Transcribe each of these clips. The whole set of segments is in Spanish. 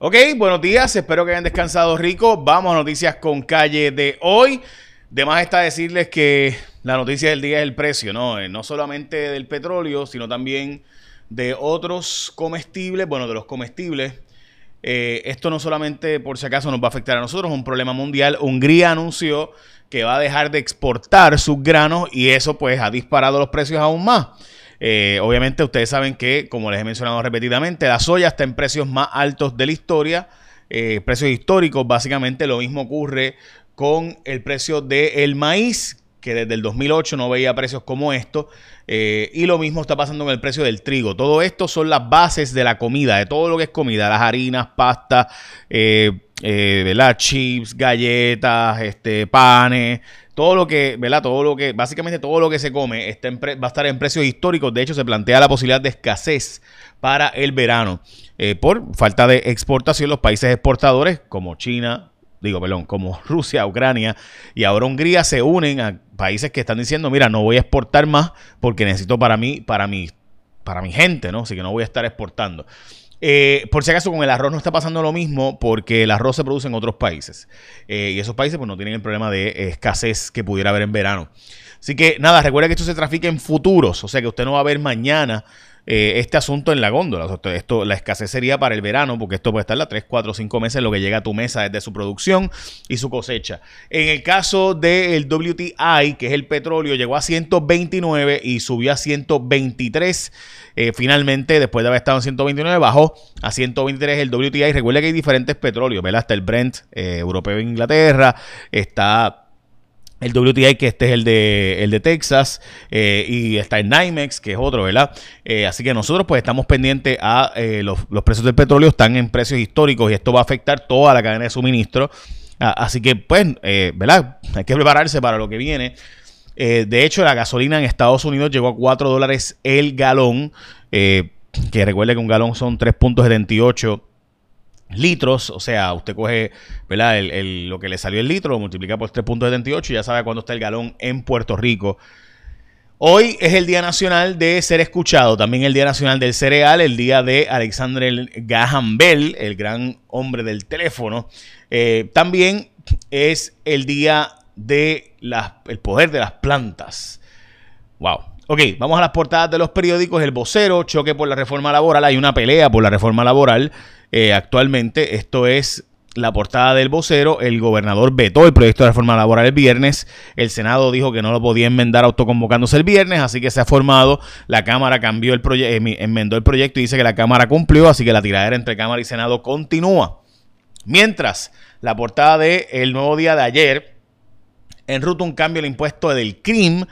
Ok, buenos días, espero que hayan descansado rico. Vamos a noticias con calle de hoy. De más está decirles que la noticia del día es el precio, ¿no? Eh, no solamente del petróleo, sino también de otros comestibles, bueno, de los comestibles. Eh, esto no solamente por si acaso nos va a afectar a nosotros, es un problema mundial. Hungría anunció que va a dejar de exportar sus granos y eso pues ha disparado los precios aún más. Eh, obviamente ustedes saben que, como les he mencionado repetidamente, la soya está en precios más altos de la historia, eh, precios históricos. Básicamente lo mismo ocurre con el precio del maíz, que desde el 2008 no veía precios como estos. Eh, y lo mismo está pasando con el precio del trigo. Todo esto son las bases de la comida, de todo lo que es comida, las harinas, pastas, chips, galletas, este, panes, todo lo que, ¿verdad? Todo lo que, básicamente todo lo que se come está va a estar en precios históricos. De hecho, se plantea la posibilidad de escasez para el verano eh, por falta de exportación. Los países exportadores como China, digo, perdón, como Rusia, Ucrania y ahora Hungría se unen a países que están diciendo, mira, no voy a exportar más porque necesito para mí, para mí, para mi gente, ¿no? Así que no voy a estar exportando. Eh, por si acaso con el arroz no está pasando lo mismo porque el arroz se produce en otros países eh, y esos países pues no tienen el problema de escasez que pudiera haber en verano. Así que nada, recuerda que esto se trafica en futuros, o sea que usted no va a ver mañana eh, este asunto en la góndola. Esto, la escasez sería para el verano, porque esto puede estar a 3, 4, 5 meses lo que llega a tu mesa desde su producción y su cosecha. En el caso del WTI, que es el petróleo, llegó a 129 y subió a 123. Eh, finalmente, después de haber estado en 129, bajó a 123 el WTI. Recuerda que hay diferentes petróleos, ¿verdad? Está el Brent eh, europeo de Inglaterra, está el WTI, que este es el de, el de Texas, eh, y está el NYMEX, que es otro, ¿verdad? Eh, así que nosotros pues estamos pendientes a eh, los, precios del petróleo, están en precios históricos y esto va a afectar toda la cadena de suministro. Así que pues, ¿verdad? Hay que prepararse para lo que viene. de hecho, la gasolina en Estados Unidos llegó a 4 dólares el galón, que recuerde que un galón son 3.78 litros, o sea, usted coge ¿verdad? El, lo que le salió el litro, lo multiplica por 3.78 y ya sabe cuándo está el galón en Puerto Rico. Hoy es el Día Nacional de Ser Escuchado, también el Día Nacional del Cereal, el día de Alexander Graham Bell, el gran hombre del teléfono. Eh, también es el Día de el poder de las plantas. Wow. Ok, vamos a las portadas de los periódicos. El vocero, choque por la reforma laboral. Hay una pelea por la reforma laboral. Eh, actualmente. Esto es la portada del vocero. El gobernador vetó el proyecto de reforma laboral el viernes. El Senado dijo que no lo podía enmendar autoconvocándose el viernes, así que se ha formado. La Cámara cambió el proyecto, enmendó el proyecto y dice que la Cámara cumplió, así que la tiradera entre Cámara y Senado continúa. Mientras, la portada de El Nuevo Día de ayer enruta un cambio el impuesto del CRIM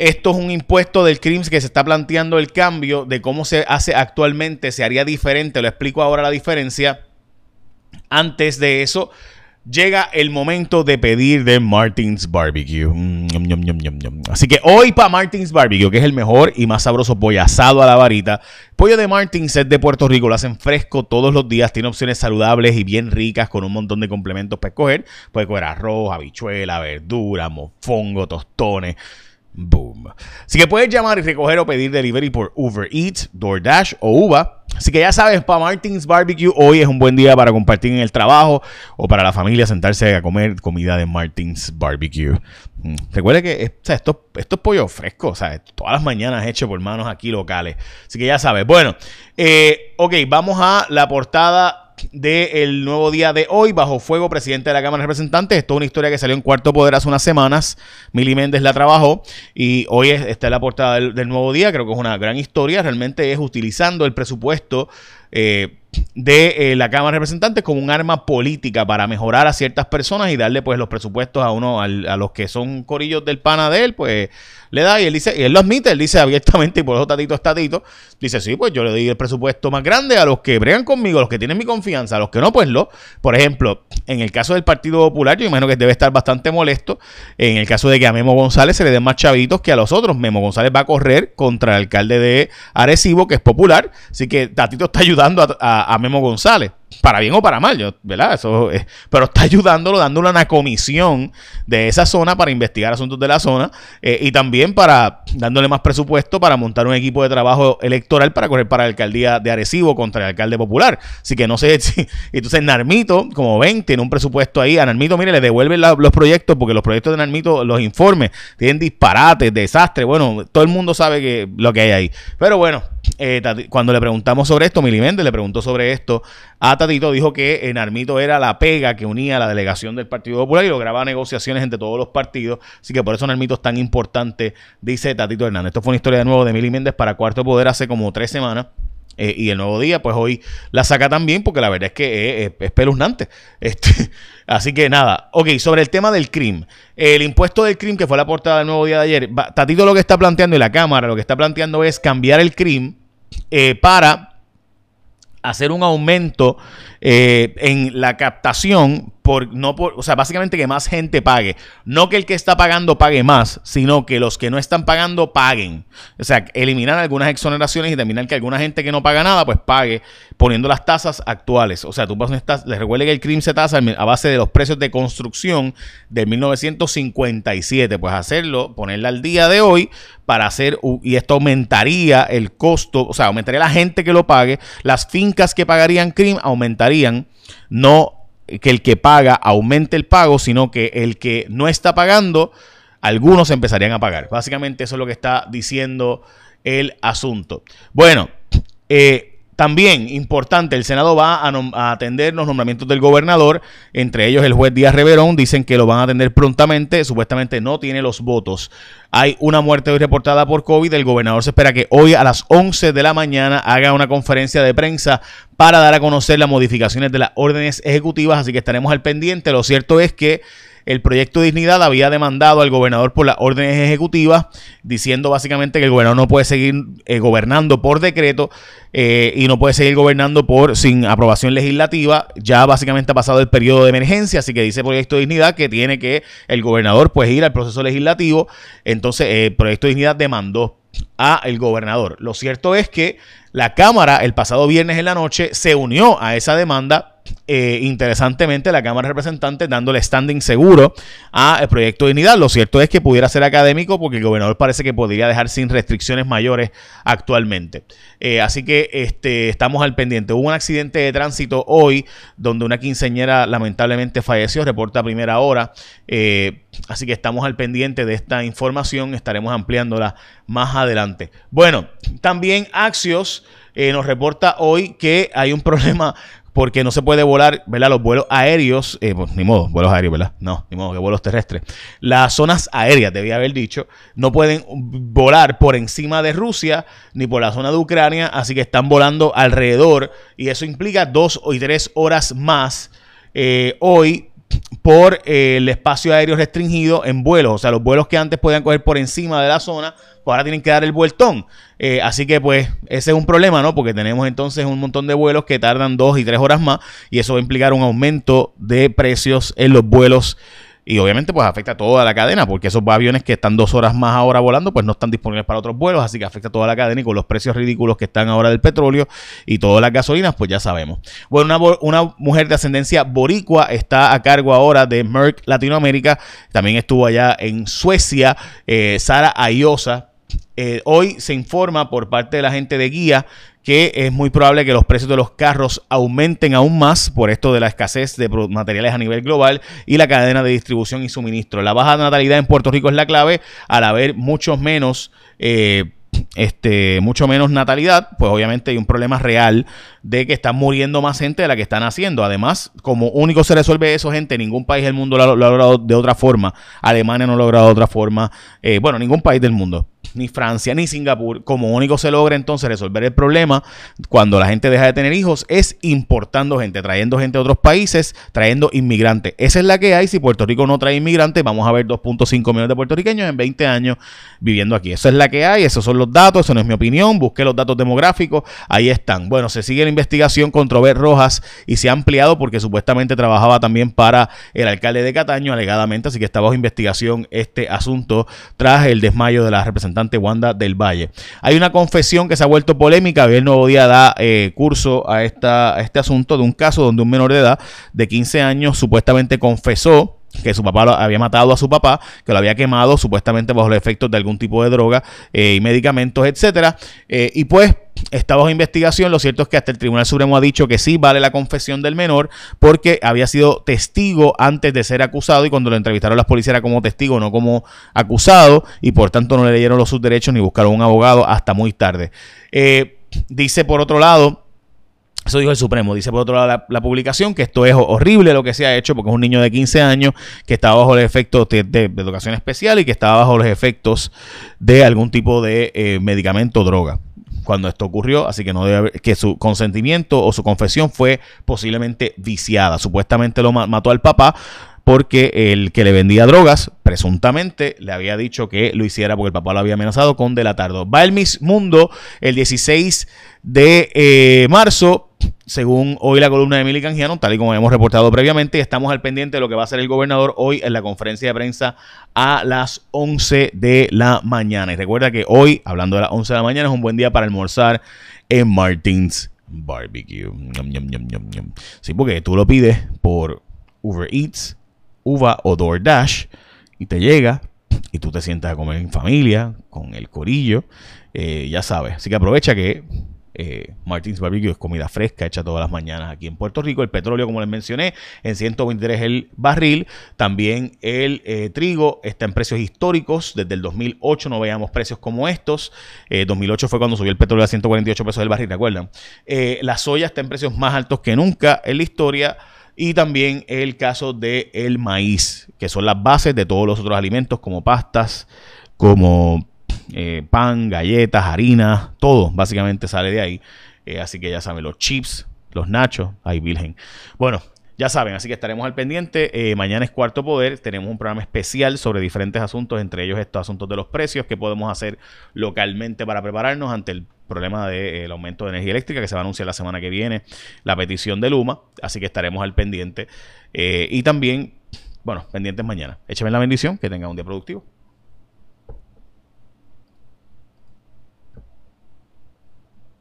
esto es un impuesto del crimen que se está planteando el cambio de cómo se hace actualmente, se haría diferente, lo explico ahora la diferencia. Antes de eso, llega el momento de pedir de Martins Barbecue. Mm, Así que hoy para Martins Barbecue, que es el mejor y más sabroso pollo asado a la varita. Pollo de Martins es de Puerto Rico, lo hacen fresco todos los días, tiene opciones saludables y bien ricas con un montón de complementos para escoger. Puede coger arroz, habichuela, verdura, mofongo, tostones. Boom. Así que puedes llamar y recoger o pedir delivery por Uber Eats, DoorDash o Uva. Así que ya sabes, para Martins Barbecue hoy es un buen día para compartir en el trabajo o para la familia sentarse a comer comida de Martins Barbecue. Mm. Recuerde que esto, esto es pollo fresco, o sea, todas las mañanas hecho por manos aquí locales. Así que ya sabes. Bueno, eh, ok, vamos a la portada del nuevo día de hoy. Bajo fuego, presidente de la Cámara de Representantes. Esto es una historia que salió en Cuarto Poder hace unas semanas. Mili Méndez la trabajó y hoy está en la portada del, nuevo día. Creo que es una gran historia. Realmente es utilizando el presupuesto. Eh, de eh, la Cámara de Representantes como un arma política para mejorar a ciertas personas y darle pues los presupuestos a uno a los que son corillos del pana de él, pues le da y él dice, y él lo admite, él dice abiertamente y por eso tatito tatito, dice, sí, pues yo le doy el presupuesto más grande a los que bregan conmigo, a los que tienen mi confianza, a los que no, pues lo. Por ejemplo, en el caso del Partido Popular, yo imagino que debe estar bastante molesto, en el caso de que a Memo González se le den más chavitos que a los otros, Memo González va a correr contra el alcalde de Arecibo, que es popular, así que Tatito está ayudando a a, Memo González para bien o para mal, yo, ¿verdad? Eso pero está ayudándolo, dándole una comisión de esa zona para investigar asuntos de la zona eh, y también para dándole más presupuesto para montar un equipo de trabajo electoral para correr para la alcaldía de Arecibo contra el alcalde popular. Así que no sé si. Entonces, Narmito, como ven, tiene un presupuesto ahí. A Narmito, mire, le devuelven los proyectos porque los proyectos de Narmito, los informes, tienen disparates, desastres. Bueno, todo el mundo sabe que lo que hay ahí. Pero bueno, eh, cuando le preguntamos sobre esto, Mili le preguntó sobre esto a Tatito, dijo que en Armito era la pega que unía a la delegación del Partido Popular y lograba negociaciones entre todos los partidos. Así que por eso Narmito es tan importante, dice Tatito Hernández. Esto fue una historia de nuevo de Mili Méndez para Cuarto Poder hace como tres semanas. Eh, y el nuevo día, pues hoy la saca también, porque la verdad es que es, es peluznante. Este, así que nada, ok, sobre el tema del crimen. El impuesto del crimen, que fue la portada del nuevo día de ayer, Tatito lo que está planteando y la Cámara lo que está planteando es cambiar el crimen eh, para hacer un aumento eh, en la captación no por, o sea, básicamente que más gente pague, no que el que está pagando pague más, sino que los que no están pagando paguen. O sea, eliminar algunas exoneraciones y terminar que alguna gente que no paga nada pues pague poniendo las tasas actuales. O sea, tú pasas les recuerde que el crimen se tasa a base de los precios de construcción de 1957, pues hacerlo, ponerla al día de hoy para hacer y esto aumentaría el costo, o sea, aumentaría la gente que lo pague, las fincas que pagarían CRIM aumentarían no que el que paga aumente el pago, sino que el que no está pagando, algunos empezarían a pagar. Básicamente eso es lo que está diciendo el asunto. Bueno, eh, también, importante, el Senado va a, atender los nombramientos del gobernador, entre ellos el juez Díaz Reverón, dicen que lo van a atender prontamente, supuestamente no tiene los votos. Hay una muerte hoy reportada por COVID, el gobernador se espera que hoy a las 11 de la mañana haga una conferencia de prensa para dar a conocer las modificaciones de las órdenes ejecutivas, así que estaremos al pendiente. Lo cierto es que el proyecto Dignidad había demandado al gobernador por las órdenes ejecutivas, diciendo básicamente que el gobernador no puede seguir eh, gobernando por decreto eh, y no puede seguir gobernando por sin aprobación legislativa. Ya básicamente ha pasado el periodo de emergencia, así que dice Proyecto Dignidad que tiene que el gobernador pues ir al proceso legislativo. Entonces, eh, Proyecto Dignidad demandó a el gobernador. Lo cierto es que la Cámara el pasado viernes en la noche se unió a esa demanda eh, interesantemente, la Cámara de Representantes dándole standing seguro al proyecto de Dignidad. Lo cierto es que pudiera ser académico porque el gobernador parece que podría dejar sin restricciones mayores actualmente. Eh, así que este, estamos al pendiente. Hubo un accidente de tránsito hoy donde una quinceñera lamentablemente falleció, reporta primera hora. Eh, así que estamos al pendiente de esta información. Estaremos ampliándola más adelante. Bueno, también Axios. nos reporta hoy que hay un problema porque no se puede volar, ¿verdad? Los vuelos aéreos, eh, pues, ni modo, vuelos aéreos, ¿verdad? No, ni modo, que vuelos terrestres. Las zonas aéreas, debía haber dicho, no pueden volar por encima de Rusia ni por la zona de Ucrania, así que están volando alrededor y eso implica dos o tres horas más eh, hoy por eh, el espacio aéreo restringido en vuelos. O sea, los vuelos que antes podían coger por encima de la zona, pues ahora tienen que dar el vueltón. Eh, así que pues ese es un problema, ¿no? Porque tenemos entonces un montón de vuelos que tardan dos y tres horas más y eso va a implicar un aumento de precios en los vuelos y obviamente pues afecta a toda la cadena porque esos aviones que están dos horas más ahora volando pues no están disponibles para otros vuelos, así que afecta a toda la cadena y con los precios ridículos que están ahora del petróleo y todas las gasolinas pues ya sabemos. Bueno, una, una mujer de ascendencia boricua está a cargo ahora de Merck Latinoamérica, también estuvo allá en Suecia, eh, Sara Ayosa. Eh, hoy se informa por parte de la gente de guía que es muy probable que los precios de los carros aumenten aún más por esto de la escasez de materiales a nivel global y la cadena de distribución y suministro. La baja natalidad en Puerto Rico es la clave al haber muchos menos... Eh, este, mucho menos natalidad, pues obviamente hay un problema real de que están muriendo más gente de la que están haciendo. Además, como único se resuelve eso, gente, ningún país del mundo lo ha, logrado de otra forma. Alemania no lo ha logrado de otra forma. Eh, bueno, ningún país del mundo ni Francia, ni Singapur. Como único se logra entonces resolver el problema cuando la gente deja de tener hijos es importando gente, trayendo gente de otros países, trayendo inmigrantes. Esa es la que hay. Si Puerto Rico no trae inmigrantes, vamos a ver 2.5 millones de puertorriqueños en 20 años viviendo aquí. Esa es la que hay, esos son los datos, eso no es mi opinión. Busqué los datos demográficos, ahí están. Bueno, se sigue la investigación contra Obed Rojas y se ha ampliado porque supuestamente trabajaba también para el alcalde de Cataño, alegadamente, así que está bajo investigación este asunto tras el desmayo de la representante Wanda del Valle. Hay una confesión que se ha vuelto polémica. El nuevo día da eh, curso a, esta, este asunto de un caso donde un menor de edad de 15 años supuestamente confesó que su papá lo había matado a su papá, que lo había quemado supuestamente bajo los efectos de algún tipo de droga eh, y medicamentos, etcétera. Eh, y pues está bajo investigación. Lo cierto es que hasta el Tribunal Supremo ha dicho que sí vale la confesión del menor porque había sido testigo antes de ser acusado y cuando lo entrevistaron las policías era como testigo, no como acusado y por tanto no le leyeron los sus derechos ni buscaron un abogado hasta muy tarde. Eh, dice por otro lado eso dijo el Supremo. Dice por otro lado la, publicación que esto es horrible lo que se ha hecho porque es un niño de 15 años que estaba bajo los efectos de, educación especial y que estaba bajo los efectos de algún tipo de eh, medicamento o droga cuando esto ocurrió, así que no debe haber, que su consentimiento o su confesión fue posiblemente viciada. Supuestamente lo mató al papá porque el que le vendía drogas, presuntamente, le había dicho que lo hiciera porque el papá lo había amenazado con delatardo. Va el Miss Mundo el 16 de eh, marzo según hoy la columna de Emily Canjiano, tal y como hemos reportado previamente, estamos al pendiente de lo que va a hacer el gobernador hoy en la conferencia de prensa a las 11 de la mañana. Y recuerda que hoy, hablando de las 11 de la mañana, es un buen día para almorzar en Martins Barbecue. sí, porque tú lo pides por Uber Eats, Uva o DoorDash y te llega y tú te sientas a comer en familia, con el corillo, eh, ya sabes. Así que aprovecha que eh, Martins Barbecue es comida fresca hecha todas las mañanas aquí en Puerto Rico. El petróleo, como les mencioné, en 123 el barril. También el eh, trigo está en precios históricos. Desde el 2008 no veíamos precios como estos. 2008 fue cuando subió el petróleo a 148 pesos el barril, ¿recuerdan? la soya está en precios más altos que nunca en la historia y también el caso del el maíz, que son las bases de todos los otros alimentos como pastas, como eh, pan, galletas, harina, todo básicamente sale de ahí. Eh, así que ya saben, los chips, los nachos, ahí virgen. Bueno, ya saben, así que estaremos al pendiente. Eh, mañana es Cuarto Poder. Tenemos un programa especial sobre diferentes asuntos, entre ellos estos asuntos de los precios, que podemos hacer localmente para prepararnos ante el problema del aumento de energía eléctrica que se va a anunciar la semana que viene, la petición de Luma. Así que estaremos al pendiente. y también, bueno, pendientes mañana. Écheme la bendición, que tengan un día productivo.